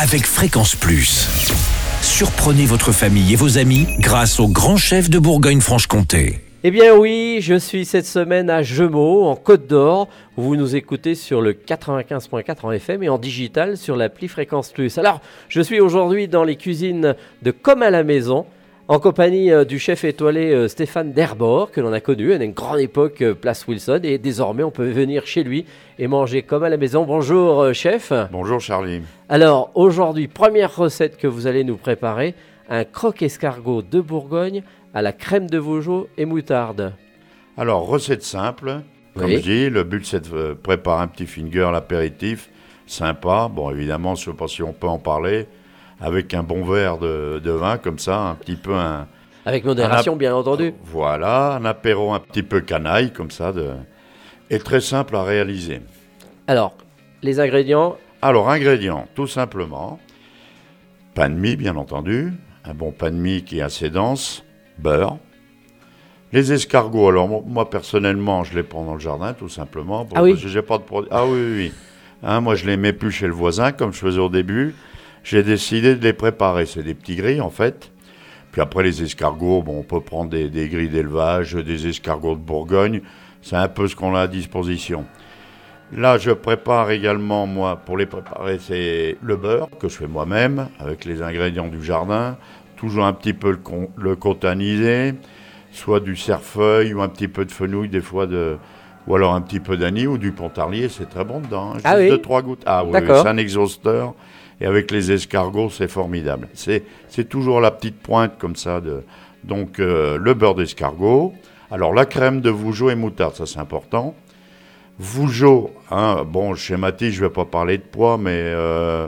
avec Fréquence Plus. Surprenez votre famille et vos amis grâce au grand chef de Bourgogne-Franche-Comté. Eh bien oui, je suis cette semaine à Gemaux, en Côte d'Or, vous nous écoutez sur le 95.4 en FM et en digital sur l'appli Fréquence Plus. Alors, je suis aujourd'hui dans les cuisines de Comme à la maison, en compagnie euh, du chef étoilé euh, Stéphane Derbord, que l'on a connu à une grande époque, euh, place Wilson, et désormais on peut venir chez lui et manger comme à la maison. Bonjour chef. Bonjour Charlie. Alors aujourd'hui, première recette que vous allez nous préparer, un croque escargot de Bourgogne à la crème de Vougeot et moutarde. Alors, recette simple. Comme Oui. je dis, le but c'est de préparer un petit finger, l'apéritif, sympa. Bon, évidemment, je ne sais pas si on peut en parler, avec un bon verre de, de vin, comme ça, un petit peu un. Avec modération, un bien entendu. Voilà, un apéro un petit peu canaille, comme ça, de, et très simple à réaliser. Alors, les ingrédients, Alors, ingrédients, tout simplement, pain de mie, bien entendu, un bon pain de mie qui est assez dense, beurre, les escargots. Alors, mo- moi, personnellement, je les prends dans le jardin, tout simplement. pour- Ah oui parce que j'ai pas de produit. Ah oui, oui, oui. Hein, moi, je les mets plus chez le voisin, comme je faisais au début. J'ai décidé de les préparer. C'est des petits grilles, en fait. Puis après, les escargots, bon, on peut prendre des, des grilles d'élevage, des escargots de Bourgogne. C'est un peu ce qu'on a à disposition. Là, je prépare également, moi, pour les préparer, c'est le beurre que je fais moi-même avec les ingrédients du jardin. Toujours un petit peu le, con- le cotanisé, soit du cerfeuil ou un petit peu de fenouil, des fois de. Ou alors un petit peu d'anis ou du pontarlier, c'est très bon dedans. hein. Juste Ah oui deux, trois gouttes. Ah oui, c'est un exhausteur. Et avec les escargots, c'est formidable. C'est toujours la petite pointe comme ça. De... Donc, euh, le beurre d'escargot. Alors, la crème de Vougeot et moutarde, ça c'est important. Vougeot, hein, bon, je schématise, je ne vais pas parler de poids, mais euh,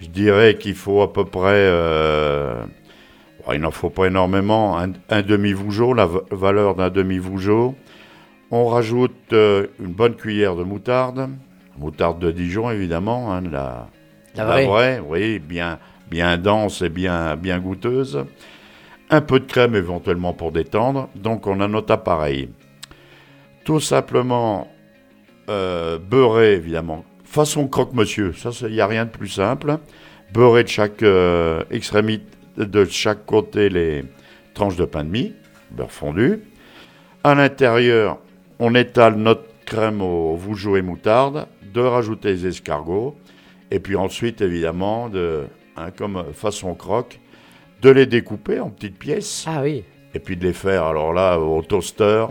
je dirais qu'il faut à peu près, euh, il n'en faut pas énormément, un, demi-Vougeot, la va- valeur d'un demi-Vougeot. On rajoute une bonne cuillère de moutarde, moutarde de Dijon évidemment, hein, la, La vraie. oui, bien, bien dense et bien, bien goûteuse. Un peu de crème éventuellement pour détendre. Donc on a notre appareil. Tout simplement euh, beurrer évidemment. Façon croque-monsieur, ça il n'y a rien de plus simple. Beurrer de chaque euh, extrémité, de chaque côté les tranches de pain de mie, beurre fondu. À l'intérieur, on étale notre crème au Vougeot et moutarde, de rajouter les escargots, et puis ensuite, évidemment, de, hein, comme euh, façon croque, de les découper en petites pièces, ah oui, et puis de les faire, alors là, au toaster,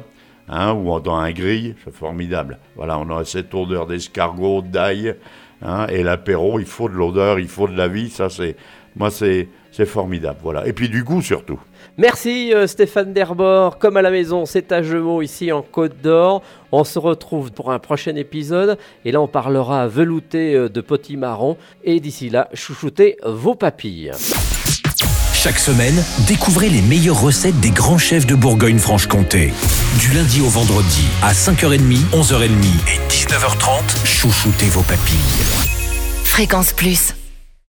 hein, ou dans un grill, c'est formidable. Voilà, on a cette odeur d'escargot, d'ail, hein, et l'apéro, il faut de l'odeur, il faut de la vie, ça c'est, moi c'est, c'est formidable, voilà. Et puis du goût surtout. Merci euh, Stéphane Derbord, comme à la maison, c'est à Gemaux ici en Côte d'Or. On se retrouve pour un prochain épisode et là on parlera velouté euh, de potimarron et d'ici là, chouchoutez vos papilles. Chaque semaine, découvrez les meilleures recettes des grands chefs de Bourgogne-Franche-Comté. Du lundi au vendredi, à 5h30, 11h30 et 19h30, chouchoutez vos papilles. Fréquence Plus.